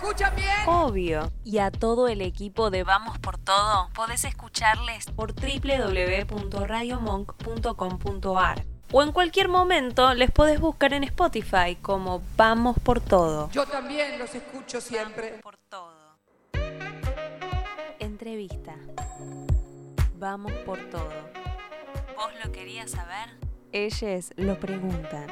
escuchan bien? Obvio. Y a todo el equipo de Vamos por Todo podés escucharles por www.radiomonk.com.ar o en cualquier momento les podés buscar en Spotify como Vamos por Todo. Yo también los escucho siempre. Por todo. Entrevista. Vamos por todo. ¿Vos lo querías saber? Ellos lo preguntan.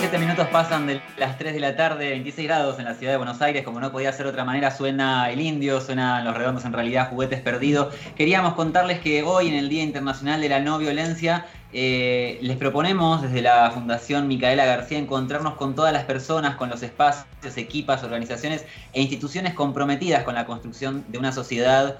27 minutos pasan de las 3 de la tarde, 26 grados en la ciudad de Buenos Aires, como no podía ser de otra manera, suena el indio, suenan los redondos en realidad, juguetes perdidos. Queríamos contarles que hoy en el Día Internacional de la No Violencia eh, les proponemos desde la Fundación Micaela García encontrarnos con todas las personas, con los espacios, equipas, organizaciones e instituciones comprometidas con la construcción de una sociedad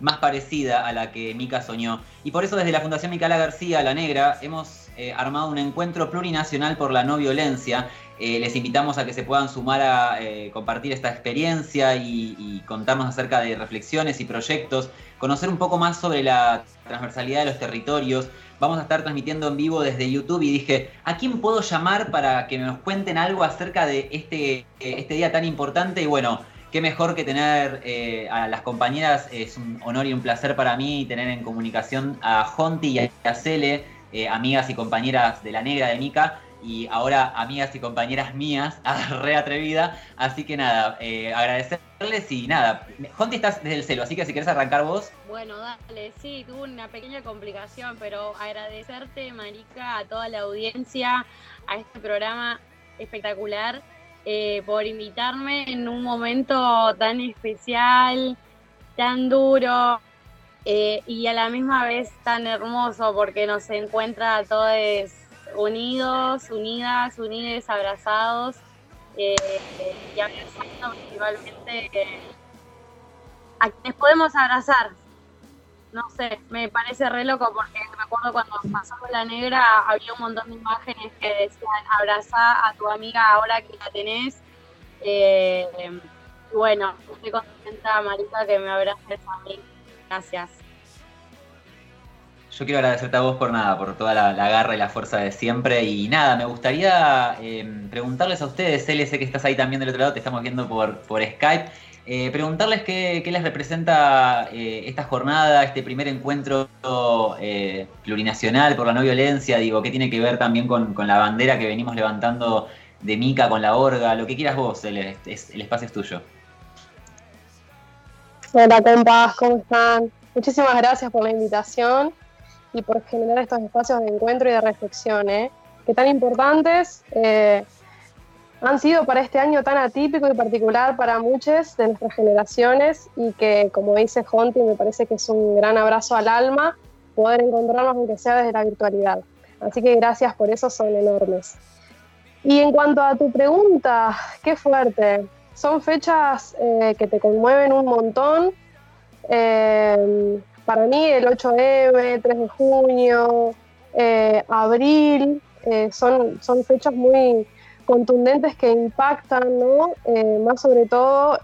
más parecida a la que Mica soñó. Y por eso desde la Fundación Micaela García, La Negra, hemos eh, armado un encuentro plurinacional por la no violencia. Eh, les invitamos a que se puedan sumar a eh, compartir esta experiencia y, contarnos acerca de reflexiones y proyectos, conocer un poco más sobre la transversalidad de los territorios. Vamos a estar transmitiendo en vivo desde YouTube y dije, ¿a quién puedo llamar para que nos cuenten algo acerca de este, este día tan importante? Y bueno, qué mejor que tener a las compañeras, es un honor y un placer para mí tener en comunicación a Jonti y a Cele, eh, amigas y compañeras de la negra de Mica y ahora amigas y compañeras mías, re atrevida. Así que nada, eh, agradecerles y nada. Jonti, estás desde el celo, así que si quieres arrancar vos. Bueno, dale, sí, tuve una pequeña complicación, pero agradecerte, Marica, a toda la audiencia, a este programa espectacular, eh, por invitarme en un momento tan especial, tan duro, eh, y a la misma vez tan hermoso porque nos encuentra a todos unidos, unidas, unidos, abrazados eh, y abrazando principalmente eh, a quienes podemos abrazar. No sé, me parece re loco porque me acuerdo cuando pasamos la negra había un montón de imágenes que decían abraza a tu amiga ahora que la tenés. bueno, estoy contenta, Marita, que me abraces a mí. Gracias. Yo quiero agradecerte a vos por nada, por toda la, garra y la fuerza de siempre. Y nada, me gustaría em, preguntarles a ustedes, L, sé que estás ahí también del otro lado, te estamos viendo por, por Skype. Eh, preguntarles qué, les representa eh, esta jornada, este primer encuentro eh, plurinacional por la no violencia, digo, qué tiene que ver también con, la bandera que venimos levantando de Mica con la orga, lo que quieras vos, el, el espacio es tuyo. Hola compas, ¿cómo están? Muchísimas gracias por la invitación y por generar estos espacios de encuentro y de reflexión, ¿eh? que tan importantes eh, han sido para este año tan atípico y particular para muchas de nuestras generaciones y que, como dice Jonti, me parece que es un gran abrazo al alma poder encontrarnos aunque sea desde la virtualidad. Así que gracias por eso, son enormes. Y en cuanto a tu pregunta, qué fuerte son fechas eh, que te conmueven un montón. Eh, para mí el 8M, 3 de junio, eh, abril, son, son fechas muy contundentes que impactan, ¿no? más sobre todo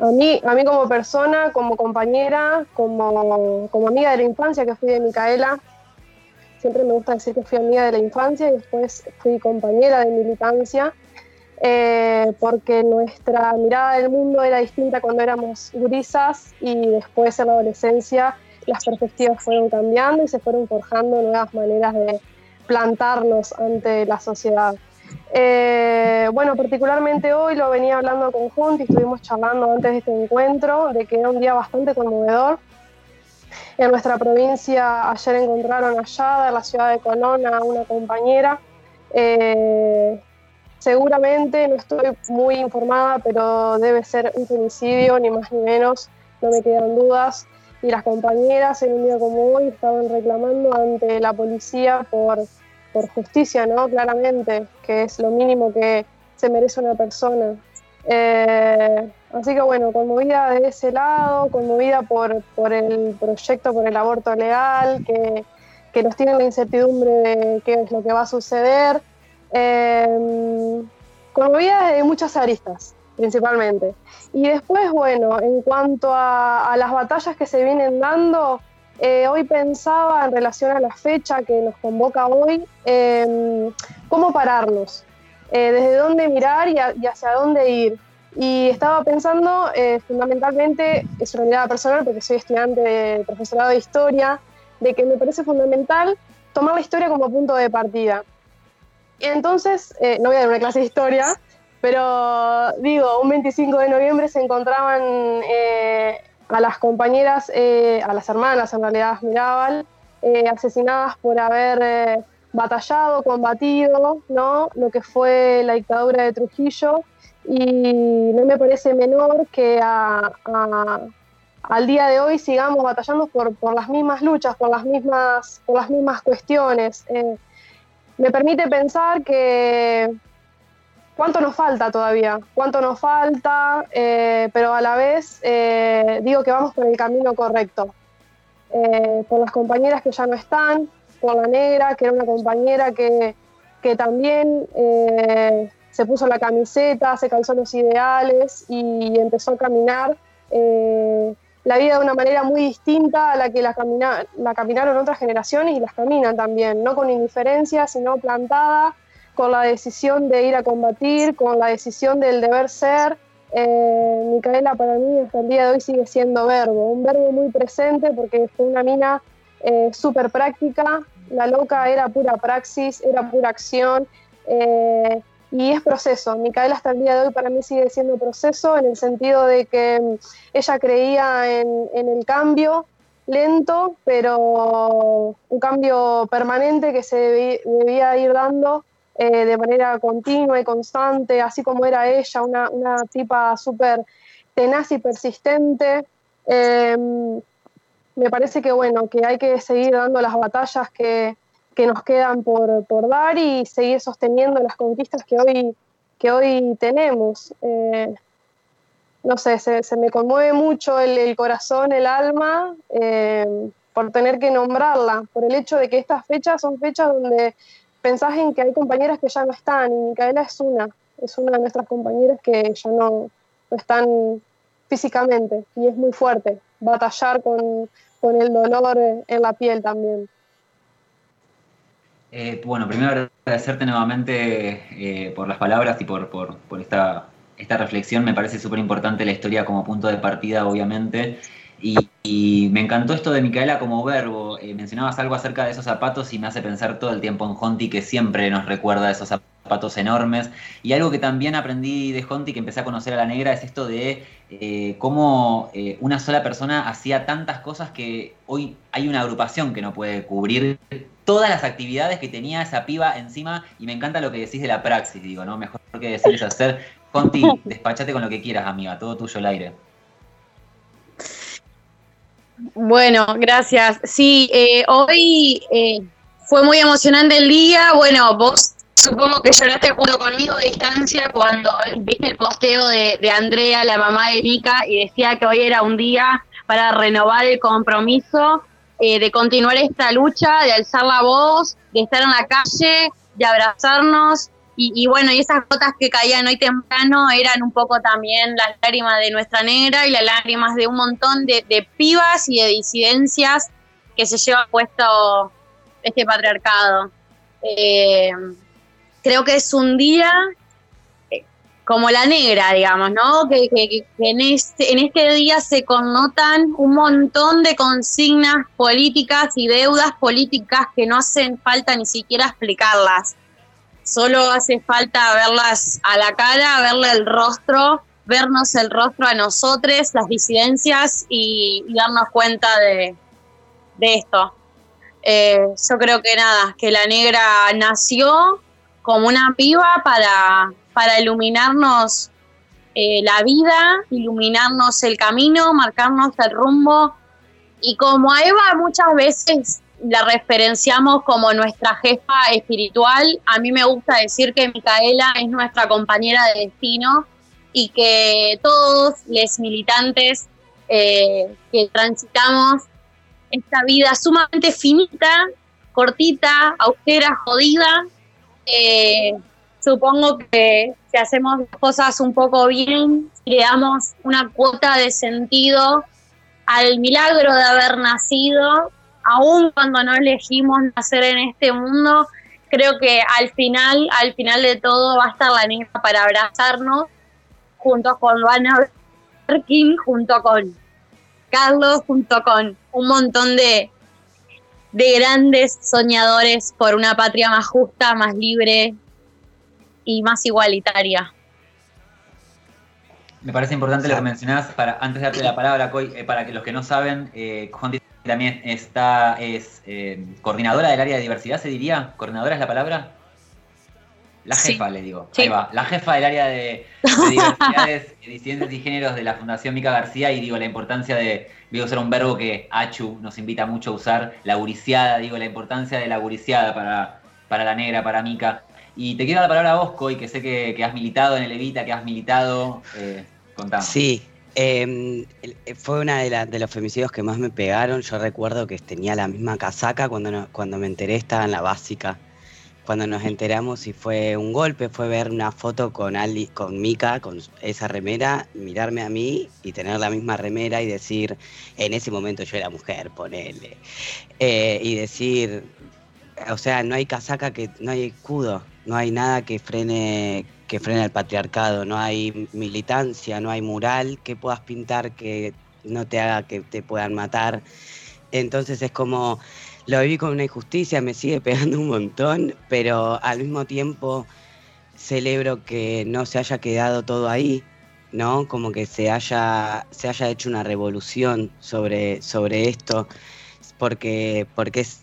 a, mí, a mí como persona, como compañera, como, como amiga de la infancia que fui de Micaela, siempre me gusta decir que fui amiga de la infancia y después fui compañera de militancia. Eh, porque nuestra mirada del mundo era distinta cuando éramos gurisas y después en la adolescencia las perspectivas fueron cambiando y se fueron forjando nuevas maneras de plantarnos ante la sociedad. Eh, bueno, particularmente hoy lo venía hablando con Junti, estuvimos charlando antes de este encuentro, de que era un día bastante conmovedor. En nuestra provincia ayer encontraron allá, en la ciudad de Colón, a una compañera eh, Seguramente, no estoy muy informada, pero debe ser un femicidio, ni más ni menos, no me quedan dudas. Y las compañeras en un día como hoy estaban reclamando ante la policía por, por justicia, ¿no? Claramente, que es lo mínimo que se merece una persona. Eh, así que bueno, conmovida de ese lado, conmovida por, por el proyecto, por el aborto legal, que, que nos tiene la incertidumbre de qué es lo que va a suceder. Eh, de muchas aristas, principalmente. Y después, bueno, en cuanto a, las batallas que se vienen dando, eh, hoy pensaba en relación a la fecha que nos convoca hoy, em, cómo pararnos, eh, desde dónde mirar y, hacia dónde ir. Y estaba pensando eh, fundamentalmente, es una mirada personal porque soy estudiante de profesorado de historia, de que me parece fundamental tomar la historia como punto de partida. Entonces, no voy a dar una clase de historia, pero digo, un 25 de noviembre se encontraban a las compañeras, eh, a las hermanas en realidad Mirabal, eh, asesinadas por haber eh, batallado, combatido, ¿no? Lo que fue la dictadura de Trujillo y no me parece menor que al día de hoy sigamos batallando por, las mismas luchas, por las mismas, por las mismas cuestiones. Me permite pensar que ¿Cuánto nos falta todavía? ¿Cuánto nos falta? Eh, pero a la vez eh, digo que vamos por el camino correcto. Eh, por las compañeras que ya no están, por la negra, que era una compañera que, que también se puso la camiseta, se calzó los ideales y empezó a caminar la vida de una manera muy distinta a la que la, caminaron otras generaciones y las caminan también, no con indiferencia, sino plantada con la decisión de ir a combatir, con la decisión del deber ser. Eh, Micaela para mí hasta el día de hoy sigue siendo verbo, un verbo muy presente porque fue una mina eh, súper práctica, la loca era pura praxis, era pura acción eh, y es proceso. Micaela hasta el día de hoy para mí sigue siendo proceso en el sentido de que mm, ella creía en, el cambio, lento, pero un cambio permanente que se debía ir dando eh, de manera continua y constante, así como era ella, una, una tipa súper tenaz y persistente. Em, me parece que bueno, que hay que seguir dando las batallas que, que nos quedan por, por, dar y seguir sosteniendo las conquistas que hoy, que hoy tenemos. Eh, no sé, se, se, me conmueve mucho el, corazón, el alma, em, por tener que nombrarla, por el hecho de que estas fechas son fechas donde pensás en que hay compañeras que ya no están y Micaela es una, es una de nuestras compañeras que ya no, están físicamente y es muy fuerte batallar con, el dolor en la piel también. Eh, bueno, primero agradecerte nuevamente eh, por las palabras y por, por, por esta, esta reflexión. Me parece súper importante la historia como punto de partida, obviamente. Y, me encantó esto de Micaela como verbo. Eh, mencionabas algo acerca de esos zapatos y me hace pensar todo el tiempo en Honti, que siempre nos recuerda esos zapatos enormes. Y algo que también aprendí de Honti, que empecé a conocer a la negra, es esto de cómo una sola persona hacía tantas cosas que hoy hay una agrupación que no puede cubrir todas las actividades que tenía esa piba encima. Y me encanta lo que decís de la praxis, digo, ¿no? Mejor que decir es hacer. Honti, despachate con lo que quieras, amiga, todo tuyo el aire. Bueno, gracias. Sí, eh, hoy eh, fue muy emocionante el día. Bueno, vos supongo que lloraste junto conmigo de distancia cuando viste el posteo de, Andrea, la mamá de Erika, y decía que hoy era un día para renovar el compromiso eh, de continuar esta lucha, de alzar la voz, de estar en la calle, de abrazarnos y, bueno, y esas gotas que caían hoy temprano eran un poco también las lágrimas de nuestra negra y las lágrimas de un montón de, pibas y de disidencias que se lleva puesto este patriarcado. Eh, creo que es un día como la negra, digamos, ¿no? Que, en, este, en este día se connotan un montón de consignas políticas y deudas políticas que no hacen falta ni siquiera explicarlas Solo hace falta verlas a la cara, verle el rostro, vernos el rostro a nosotros, las disidencias y, darnos cuenta de, esto. Eh, yo creo que nada, que la negra nació como una piba para, para iluminarnos eh, la vida, iluminarnos el camino, marcarnos el rumbo. Y como a Eva muchas veces la referenciamos como nuestra jefa espiritual. A mí me gusta decir que Micaela es nuestra compañera de destino y que todos los militantes eh, que transitamos esta vida sumamente finita, cortita, austera, jodida, eh, supongo que si hacemos cosas un poco bien, creamos una cuota de sentido al milagro de haber nacido, aún cuando no elegimos nacer en este mundo, creo que al final, al final de todo va a estar la negra para abrazarnos, junto con Luana Berkin, junto con Carlos, junto con un montón de, de grandes soñadores por una patria más justa, más libre y más igualitaria. Me parece importante lo que mencionás, para, antes de darte la palabra, Coy, eh, para que los que no saben, eh, también está, es eh, coordinadora del área de diversidad, ¿se diría? ¿Coordinadora es la palabra? La jefa, le digo. Ahí va. La jefa del área de, diversidades, disidencias y géneros de la Fundación Mica García y digo la importancia de, digo, usar un verbo que Achu nos invita mucho a usar, la guriciada, digo, la importancia de la guriciada para, para la negra, para Mica. Y te quiero la palabra a vos, Coy, que sé que, has militado en el Evita, que has militado. Eh, Sí, em, fue una de, de, los femicidios que más me pegaron. Yo recuerdo que tenía la misma casaca cuando, cuando me enteré, estaba en la básica. Cuando nos enteramos y fue un golpe, fue ver una foto con Ali, con Mika, con esa remera, mirarme a mí y tener la misma remera y decir, en ese momento yo era mujer, ponele. Eh, y decir, o sea, no hay casaca que, no hay escudo, no hay nada que frene que frene el patriarcado, no hay militancia, no hay mural que puedas pintar que no te haga que te puedan matar. Entonces es como, lo viví con una injusticia, me sigue pegando un montón, pero al mismo tiempo celebro que no se haya quedado todo ahí, ¿no? Como que se haya, se haya hecho una revolución sobre, sobre esto, porque, porque es,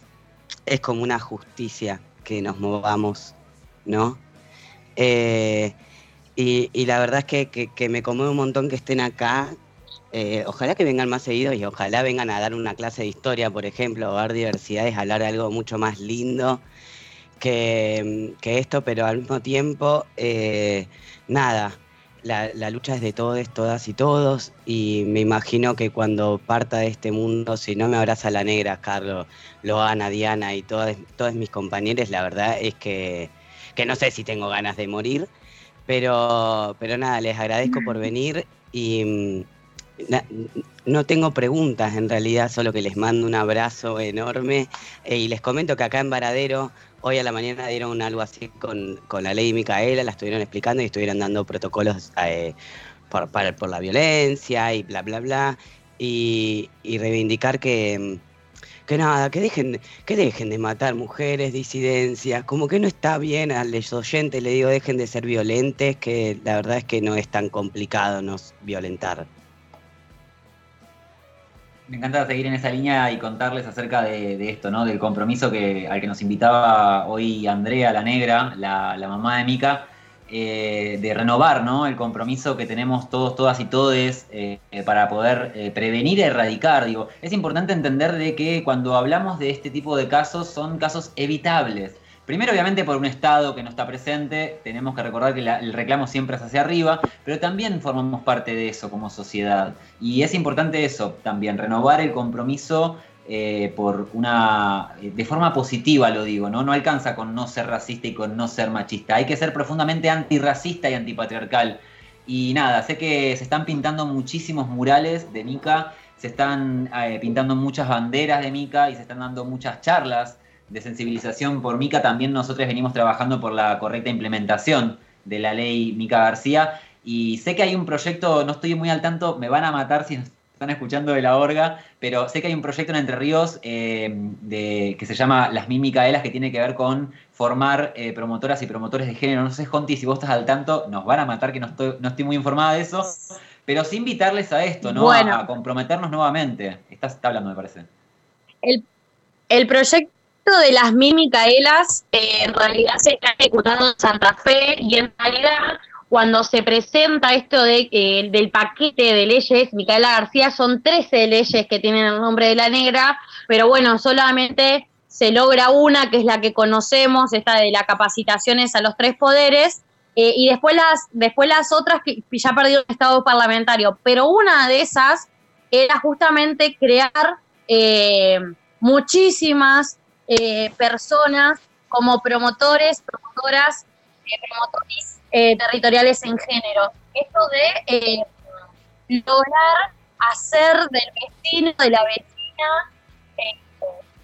es como una justicia que nos movamos, ¿no? Eh, y, la verdad es que, me conmueve un montón que estén acá. Eh, ojalá que vengan más seguidos y ojalá vengan a dar una clase de historia, por ejemplo, o dar diversidades, a hablar de algo mucho más lindo que, esto, pero al mismo tiempo, eh, nada, la, lucha es de todos, todas y todos, y me imagino que cuando parta de este mundo, si no me abraza la negra, Carlos, Loana, Diana y todas, todos mis compañeros, la verdad es que que no sé si tengo ganas de morir, pero, pero nada, les agradezco por venir y mm, no tengo preguntas en realidad, solo que les mando un abrazo enorme eh, y les comento que acá en Varadero hoy a la mañana dieron algo así con, la ley Micaela, la estuvieron explicando y estuvieron dando protocolos eh, por, por la violencia y bla, bla, bla, y reivindicar que mm, que nada, que dejen, que dejen de matar mujeres, disidencias, como que no está bien a los le digo, dejen de ser violentes, que la verdad es que no es tan complicado nos violentar. Me encanta seguir en esa línea y contarles acerca de, esto, ¿no? Del compromiso que, al que nos invitaba hoy Andrea, la negra, la, la mamá de Mica, eh, de renovar ¿no? el compromiso que tenemos todos, todas y todes eh, para poder eh, prevenir e erradicar. Digo, es importante entender de que cuando hablamos de este tipo de casos son casos evitables. Primero, obviamente, por un Estado que no está presente, tenemos que recordar que el reclamo siempre es hacia arriba, pero también formamos parte de eso como sociedad. Y es importante eso también, renovar el compromiso eh, por una. Eh, de forma positiva lo digo, ¿no? No alcanza con no ser racista y con no ser machista. Hay que ser profundamente antirracista y antipatriarcal. Y nada, sé que se están pintando muchísimos murales de Mica, se están eh, pintando muchas banderas de Mica y se están dando muchas charlas de sensibilización por Mica. También nosotros venimos trabajando por la correcta implementación de la ley Mica García. Y sé que hay un proyecto, no estoy muy al tanto, me van a matar si están escuchando de la orga, pero sé que hay un proyecto en Entre Ríos eh, de, que se llama Las Mil Micaelas, que tiene que ver con formar eh, promotoras y promotores de género. No sé, Jonti, si vos estás al tanto, nos van a matar que no estoy, no estoy muy informada de eso, pero sí invitarles a esto, ¿no? A, comprometernos nuevamente. Estás está hablando, me parece. El, proyecto de las Mil Micaelas eh, en realidad se está ejecutando en Santa Fe y en realidad cuando se presenta esto de, eh, del paquete de leyes, Micaela García, son 13 leyes que tienen el nombre de la negra, pero bueno, solamente se logra una, que es la que conocemos, esta de las capacitaciones a los tres poderes, eh, y después las, después las otras que ya perdió el estado parlamentario, pero una de esas era justamente crear eh, muchísimas personas como promotores, promotoras, promotores eh, territoriales en género. Esto de eh, lograr hacer del vecino, de la vecina, eh,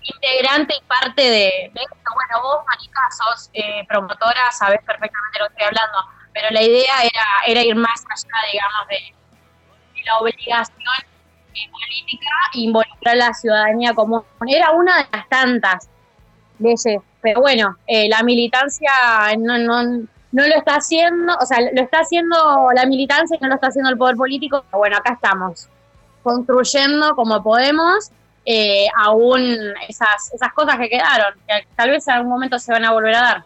integrante y parte de, esto. Bueno, vos, Manica, sos eh, promotora, sabés perfectamente lo que estoy hablando, pero la idea era, ir más allá, digamos, de, la obligación política e involucrar a la ciudadanía común. Era una de las tantas leyes, pero bueno, la militancia no, no, no lo está haciendo, o sea, lo está haciendo la militancia y no lo está haciendo el poder político. Bueno, acá estamos construyendo como podemos eh, aún esas, esas cosas que quedaron, que tal vez en algún momento se van a volver a dar.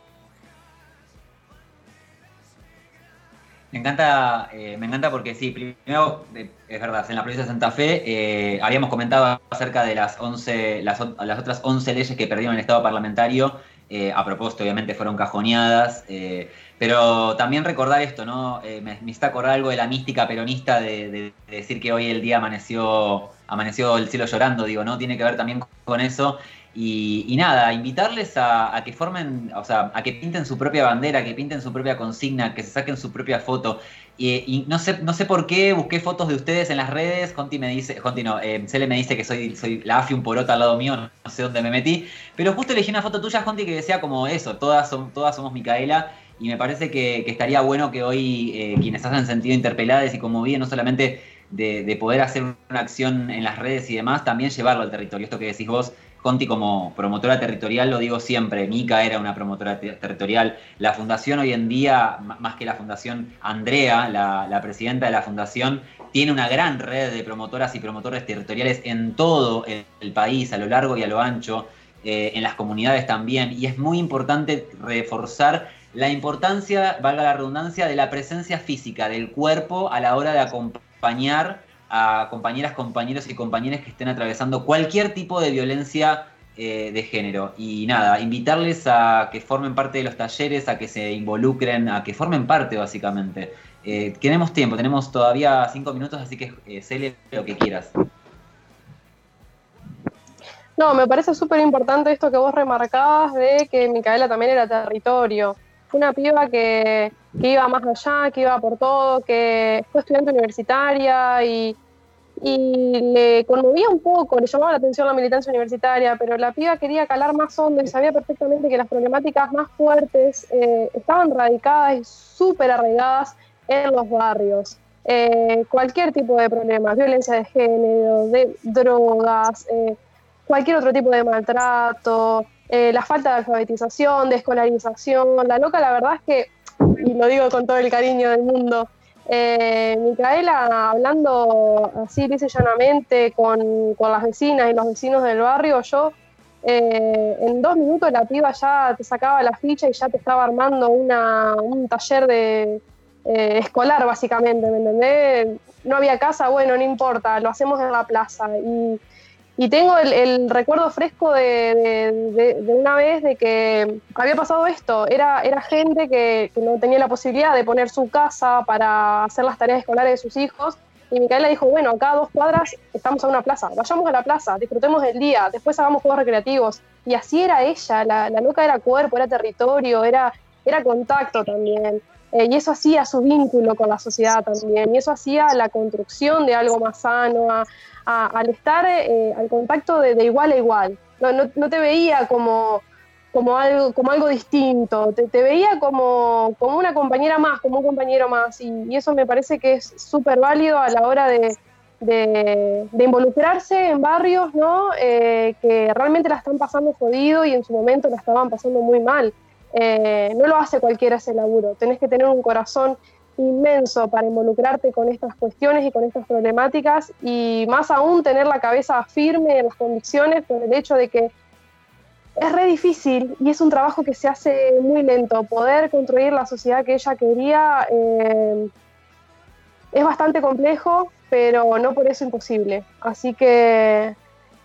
Me encanta, eh, me encanta porque sí, primero, eh, es verdad, en la provincia de Santa Fe habíamos comentado acerca de las 11, las, las, otras 11 leyes que perdieron el Estado parlamentario, a propósito, obviamente fueron cajoneadas, pero también recordar esto, ¿no? Eh, me, me, está acordar algo de la mística peronista de, decir que hoy el día amaneció, amaneció el cielo llorando, digo, ¿no? Tiene que ver también con eso. Y, nada, invitarles a, que formen, o sea, a que pinten su propia bandera, que pinten su propia consigna, que se saquen su propia foto. Y, no sé, no sé por qué busqué fotos de ustedes en las redes. Conti me dice, Conti no, eh, Cele me dice que soy, soy la AFI un porota al lado mío, no, sé dónde me metí. Pero justo elegí una foto tuya, Conti, que decía como eso, todas, son, todas somos Micaela y me parece que, estaría bueno que hoy eh, quienes hayan sentido interpeladas y como bien, no solamente de, poder hacer una acción en las redes y demás, también llevarlo al territorio. Esto que decís vos, Conti como promotora territorial, lo digo siempre, Mica era una promotora territorial. La fundación hoy en día, más que la fundación, Andrea, la, presidenta de la fundación, tiene una gran red de promotoras y promotores territoriales en todo el, país, a lo largo y a lo ancho, eh, en las comunidades también, y es muy importante reforzar la importancia, valga la redundancia, de la presencia física del cuerpo a la hora de acompañar a compañeras, compañeros y compañeras que estén atravesando cualquier tipo de violencia eh, de género. Y nada, invitarles a que formen parte de los talleres, a que se involucren, a que formen parte básicamente. Eh, tenemos tiempo, tenemos todavía cinco minutos, así que eh, lo que quieras. No, me parece súper importante esto que vos remarcabas de que Micaela también era territorio una piba que, iba más allá, que iba por todo, que fue estudiante universitaria y, le conmovía un poco, le llamaba la atención la militancia universitaria, pero la piba quería calar más hondo y sabía perfectamente que las problemáticas más fuertes eh, estaban radicadas y súper arraigadas en los barrios. Eh, cualquier tipo de problemas, violencia de género, de drogas, eh, cualquier otro tipo de maltrato, eh, la falta de alfabetización, de escolarización. La loca, la verdad es que, y lo digo con todo el cariño del mundo, eh, Micaela, hablando así lisa llanamente con, las vecinas y los vecinos del barrio, yo eh, en dos minutos la piba ya te sacaba la ficha y ya te estaba armando una, un taller de escolar, básicamente, ¿me entendés? No había casa, bueno, no importa, lo hacemos en la plaza. Y y tengo el, recuerdo fresco de, una vez de que había pasado esto. Era, era gente que, no tenía la posibilidad de poner su casa para hacer las tareas escolares de sus hijos. Y Micaela dijo, bueno, acá a dos cuadras estamos a una plaza, vayamos a la plaza, disfrutemos el día, después hagamos juegos recreativos. Y así era ella, la, la loca era cuerpo, era territorio, era, era contacto también. Eh, y eso hacía su vínculo con la sociedad también, y eso hacía la construcción de algo más sano, al estar eh, al contacto de, igual a igual. No, te veía como, como, algo, como algo distinto, te, veía como, como, una compañera más, como un compañero más, y, eso me parece que es súper válido a la hora de, de, involucrarse en barrios ¿no? Eh, que realmente la están pasando jodido y en su momento la estaban pasando muy mal. Eh, no lo hace cualquiera ese laburo, tenés que tener un corazón inmenso para involucrarte con estas cuestiones y con estas problemáticas y más aún tener la cabeza firme en las convicciones por el hecho de que es re difícil y es un trabajo que se hace muy lento. Poder construir la sociedad que ella quería eh, es bastante complejo, pero no por eso imposible. Así que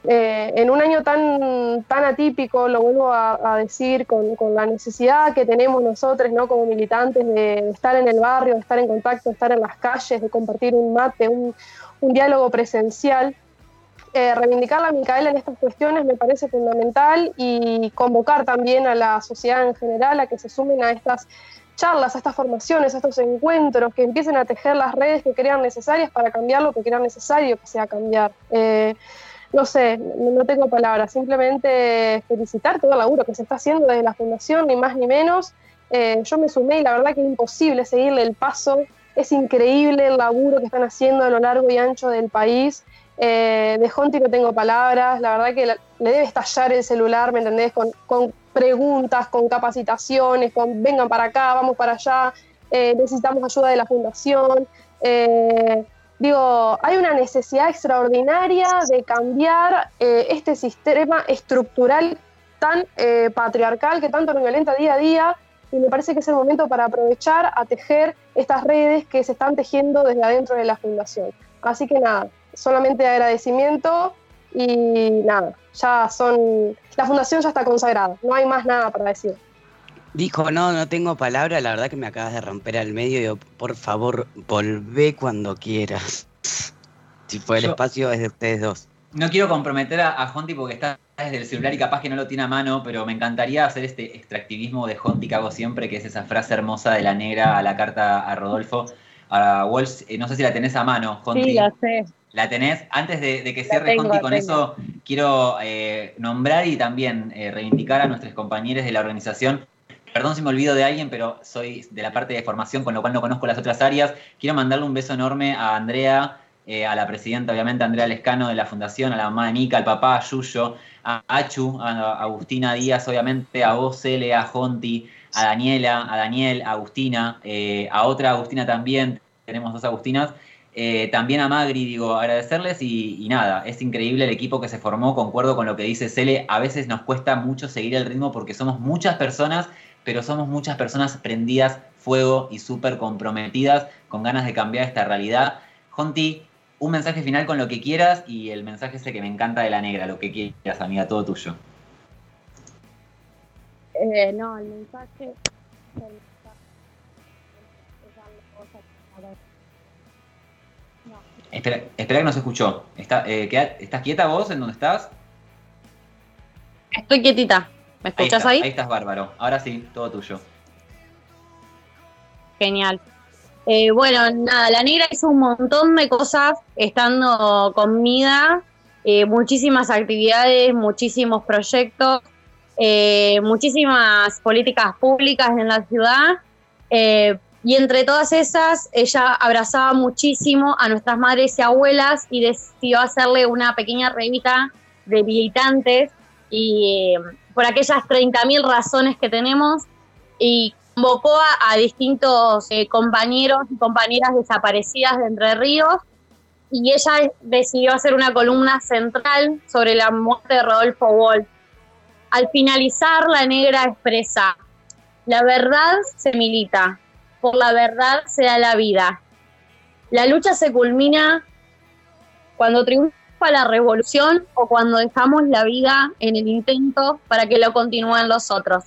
eh, en un año tan, tan atípico, lo vuelvo a, decir, con, la necesidad que tenemos nosotros ¿no? como militantes de, estar en el barrio, de estar en contacto, de estar en las calles, de compartir un mate, un, diálogo presencial, eh, reivindicar a Micaela en estas cuestiones me parece fundamental y convocar también a la sociedad en general a que se sumen a estas charlas, a estas formaciones, a estos encuentros, que empiecen a tejer las redes que crean necesarias para cambiar lo que crean necesario que sea cambiar. Eh, no sé, no tengo palabras, simplemente felicitar todo el laburo que se está haciendo desde la Fundación, ni más ni menos. Eh, yo me sumé y la verdad que es imposible seguirle el paso. Es increíble el laburo que están haciendo a lo largo y ancho del país. Eh, de Jonti no tengo palabras, la verdad que le debe estallar el celular, ¿me entendés? Con, preguntas, con capacitaciones, con vengan para acá, vamos para allá, eh, necesitamos ayuda de la fundación. Eh, digo, hay una necesidad extraordinaria de cambiar este sistema estructural tan patriarcal que tanto nos violenta día a día y me parece que es el momento para aprovechar a tejer estas redes que se están tejiendo desde adentro de la fundación. Así que nada, solamente agradecimiento y nada, ya son, la fundación ya está consagrada, no hay más nada para decir. Dijo, no, no tengo palabra, la verdad que me acabas de romper al medio, y por favor, volvé cuando quieras. Si fue el espacio es de ustedes dos. No quiero comprometer a, a Jonti porque está desde el celular y capaz que no lo tiene a mano, pero me encantaría hacer este extractivismo de Jonti que hago siempre, que es esa frase hermosa de la negra a la carta a Rodolfo. A Walsh, eh, no sé si la tenés a mano, Jonti. Sí, la sé. La tenés. Antes de, que cierre Conti con eso, quiero eh, nombrar y también eh, reivindicar a nuestros compañeros de la organización. Perdón si me olvido de alguien, pero soy de la parte de formación, con lo cual no conozco las otras áreas. Quiero mandarle un beso enorme a Andrea, eh, a la presidenta, obviamente, Andrea Lescano de la Fundación, a la mamá de Mica, al papá, a Yuyo, a Achu, a Agustina Díaz, obviamente, a vos, Cele, a Jonti, a Daniela, a Daniel, a Agustina, a otra Agustina también. Tenemos dos Agustinas. Eh, también a Magri, digo, agradecerles y, nada, es increíble el equipo que se formó, concuerdo con lo que dice Cele, a veces nos cuesta mucho seguir el ritmo porque somos muchas personas, pero somos muchas personas prendidas fuego y súper comprometidas con ganas de cambiar esta realidad. Jonti, un mensaje final con lo que quieras y el mensaje ese que me encanta de la negra, lo que quieras, amiga, todo tuyo. Eh, no, el mensaje Espera, espera que no se escuchó. Eh, ¿Estás quieta vos en donde estás? Estoy quietita. ¿Me escuchas ahí, ahí? estás bárbaro. Ahora sí, todo tuyo. Genial. Eh, bueno, nada, la negra hizo un montón de cosas estando con Mida, eh, muchísimas actividades, muchísimos proyectos, muchísimas políticas públicas en la ciudad, y entre todas esas, ella abrazaba muchísimo a nuestras madres y abuelas y decidió hacerle una pequeña revista de militantes y eh, por aquellas 30.000 razones que tenemos y convocó a, distintos eh, compañeros y compañeras desaparecidas de Entre Ríos y ella decidió hacer una columna central sobre la muerte de Rodolfo Wolf. Al finalizar, la negra expresa, la verdad se milita, por la verdad se da la vida. La lucha se culmina cuando triunfa la revolución o cuando dejamos la vida en el intento para que lo continúen los otros.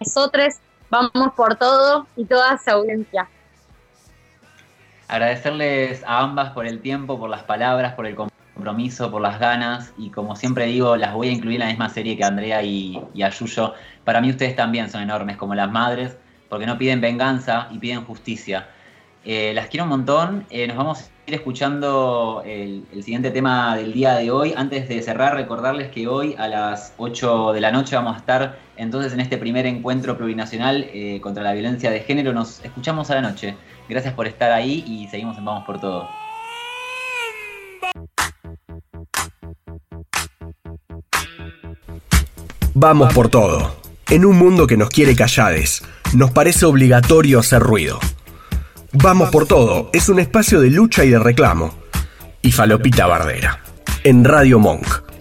Nosotros vamos por todo y toda esa audiencia. Agradecerles a ambas por el tiempo, por las palabras, por el compromiso, por las ganas y como siempre digo, las voy a incluir en la misma serie que Andrea y, y Ayuyo. Para mí ustedes también son enormes como las madres porque no piden venganza y piden justicia. Eh, las quiero un montón. Eh, nos vamos a ir escuchando el, siguiente tema del día de hoy. Antes de cerrar, recordarles que hoy a las 8 de la noche vamos a estar entonces en este primer encuentro plurinacional eh, contra la violencia de género. Nos escuchamos a la noche. Gracias por estar ahí y seguimos en Vamos por Todo. Vamos por todo. En un mundo que nos quiere callades nos parece obligatorio hacer ruido. Vamos por todo es un espacio de lucha y de reclamo. Y Falopita Bardera, en Radio Monk.